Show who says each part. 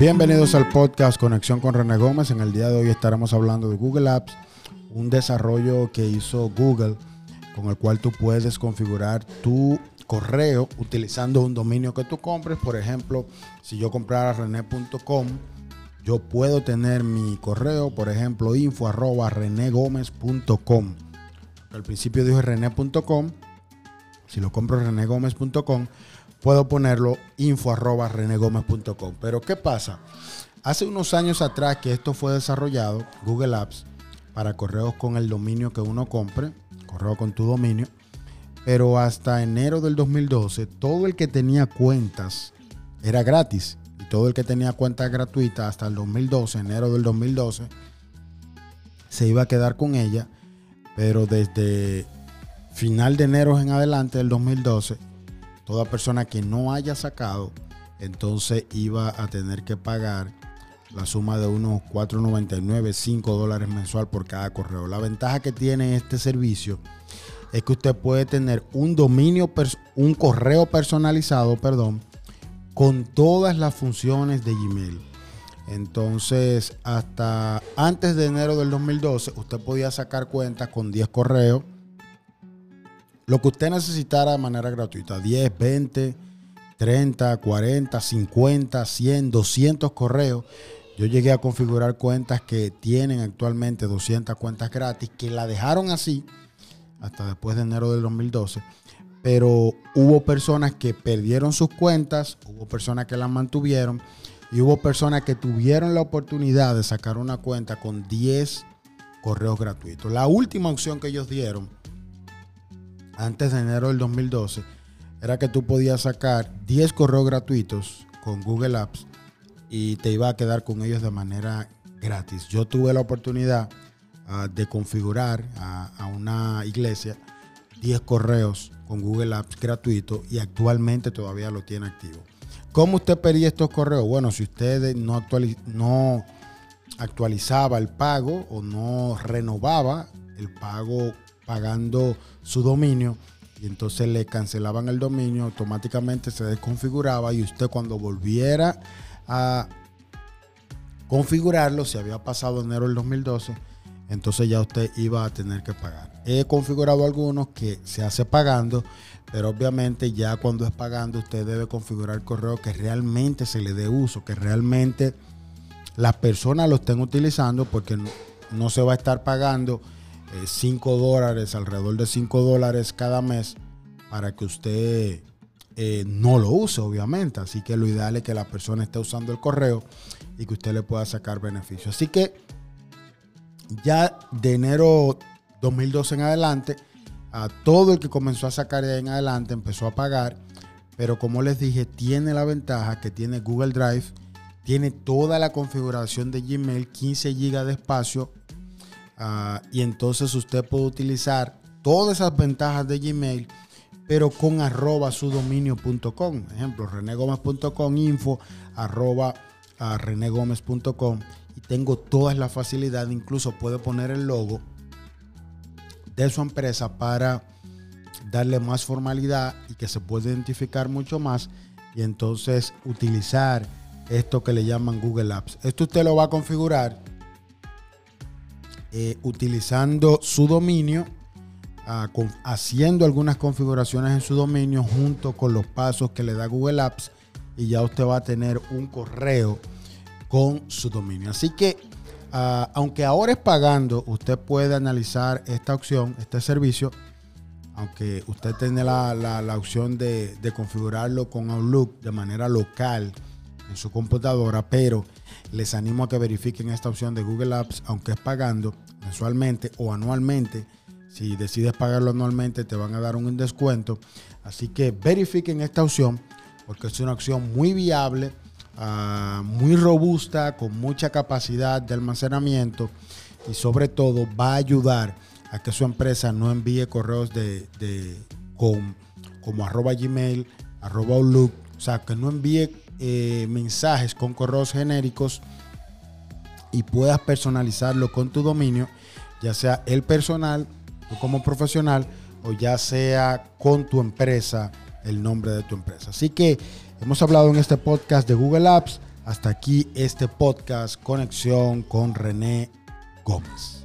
Speaker 1: Bienvenidos al podcast Conexión con René Gómez. En el día de hoy estaremos hablando de Google Apps, un desarrollo que hizo Google con el cual tú puedes configurar tu correo utilizando un dominio que tú compres. Por ejemplo, si yo comprara rené.com, yo puedo tener mi correo, por ejemplo, info arroba. Al principio dije rené.com. Si lo compro renegomez.com, puedo ponerlo info arroba. Pero ¿qué pasa? Hace unos años atrás que esto fue desarrollado, Google Apps, para correos con el dominio que uno compre, correo con tu dominio, pero hasta enero del 2012 todo el que tenía cuentas era gratis y todo el que tenía cuentas gratuitas hasta el 2012, enero del 2012, se iba a quedar con ella, pero desde final de enero en adelante del 2012 toda persona que no haya sacado, entonces iba a tener que pagar la suma de unos 4.99, 5 dólares mensual por cada correo. La ventaja que tiene este servicio es que usted puede tener un dominio, un correo personalizado, perdón, con todas las funciones de Gmail. Entonces, hasta antes de enero del 2012, usted podía sacar cuentas con 10 correos lo que usted necesitara de manera gratuita, 10, 20, 30, 40, 50, 100, 200 correos. Yo llegué a configurar cuentas que tienen actualmente 200 cuentas gratis, que la dejaron así hasta después de enero del 2012. Pero hubo personas que perdieron sus cuentas, hubo personas que las mantuvieron y hubo personas que tuvieron la oportunidad de sacar una cuenta con 10 correos gratuitos. La última opción que ellos dieron antes de enero del 2012 era que tú podías sacar 10 correos gratuitos con Google Apps y te iba a quedar con ellos de manera gratis. Yo tuve la oportunidad ah, de configurar a, una iglesia 10 correos con Google Apps gratuitos y actualmente todavía lo tiene activo. ¿Cómo usted pedía estos correos? Bueno, si usted no, no actualizaba el pago o no renovaba el pago pagando su dominio y entonces le cancelaban el dominio, automáticamente se desconfiguraba y usted cuando volviera a configurarlo, si había pasado enero del 2012, entonces ya usted iba a tener que pagar. He configurado algunos que se hace pagando, pero obviamente ya cuando es pagando usted debe configurar correo que realmente se le dé uso, que realmente las personas lo estén utilizando porque no se va a estar pagando 5 eh, dólares, alrededor de 5 dólares cada mes para que usted eh, no lo use, obviamente. Así que lo ideal es que la persona esté usando el correo y que usted le pueda sacar beneficio. Así que ya de enero 2012 en adelante, a todo el que comenzó a sacar de en adelante empezó a pagar. Pero como les dije, tiene la ventaja que tiene Google Drive, tiene toda la configuración de Gmail, 15 GB de espacio Ah, y entonces usted puede utilizar todas esas ventajas de Gmail, pero con arroba su dominio.com. Ejemplo, renegomez.com, info arroba a renegomez.com. Y tengo todas las facilidades, incluso puede poner el logo de su empresa para darle más formalidad y que se pueda identificar mucho más y entonces utilizar esto que le llaman Google Apps. Esto usted lo va a configurar eh, utilizando su dominio, ah, haciendo algunas configuraciones en su dominio junto con los pasos que le da Google Apps y ya usted va a tener un correo con su dominio. Así que, ah, aunque ahora es pagando, usted puede analizar esta opción, este servicio, aunque usted tiene la, opción de, de configurarlo con Outlook de manera local en su computadora, pero les animo a que verifiquen esta opción de Google Apps, aunque es pagando mensualmente o anualmente. Si decides pagarlo anualmente, te van a dar un descuento. Así que verifiquen esta opción porque es una opción muy viable, ah, muy robusta, con mucha capacidad de almacenamiento y sobre todo va a ayudar a que su empresa no envíe correos de, con, como arroba gmail, arroba outlook, o sea, que no envíe eh, mensajes con correos genéricos y puedas personalizarlo con tu dominio, ya sea el personal, o como profesional, o ya sea con tu empresa, el nombre de tu empresa. Así que hemos hablado en este podcast de Google Apps, Hasta aquí este podcast Conexión con René Gómez.